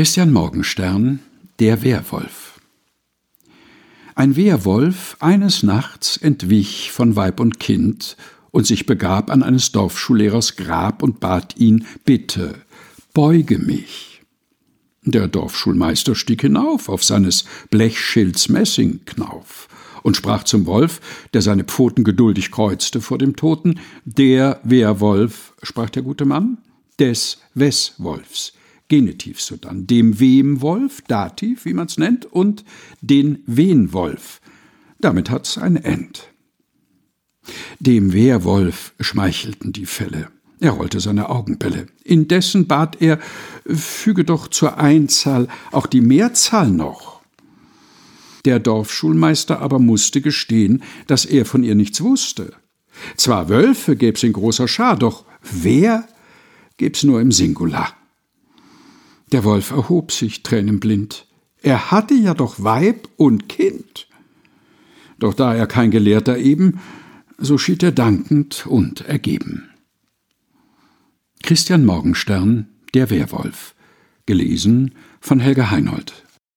Christian Morgenstern Der Wehrwolf Ein Wehrwolf eines Nachts entwich von Weib und Kind und sich begab an eines Dorfschullehrers Grab und bat ihn, bitte, beuge mich. Der Dorfschulmeister stieg hinauf auf seines Blechschilds Messingknauf und sprach zum Wolf, der seine Pfoten geduldig kreuzte vor dem Toten, der Wehrwolf, sprach der gute Mann, des Wesswolfs, Genitiv so dann, dem Wemwolf, Dativ, wie man's nennt, und den Wenwolf. Damit hat's ein End. Dem Wehrwolf schmeichelten die Fälle. Er rollte seine Augenbälle. Indessen bat er, füge doch zur Einzahl auch die Mehrzahl noch. Der Dorfschulmeister aber musste gestehen, dass er von ihr nichts wusste. Zwar Wölfe gäb's in großer Schar, doch wer gäb's nur im Singular. Der Wolf erhob sich tränenblind. Er hatte ja doch Weib und Kind. Doch da er kein Gelehrter eben, so schied er dankend und ergeben. Christian Morgenstern Der Werwolf gelesen von Helga Heinold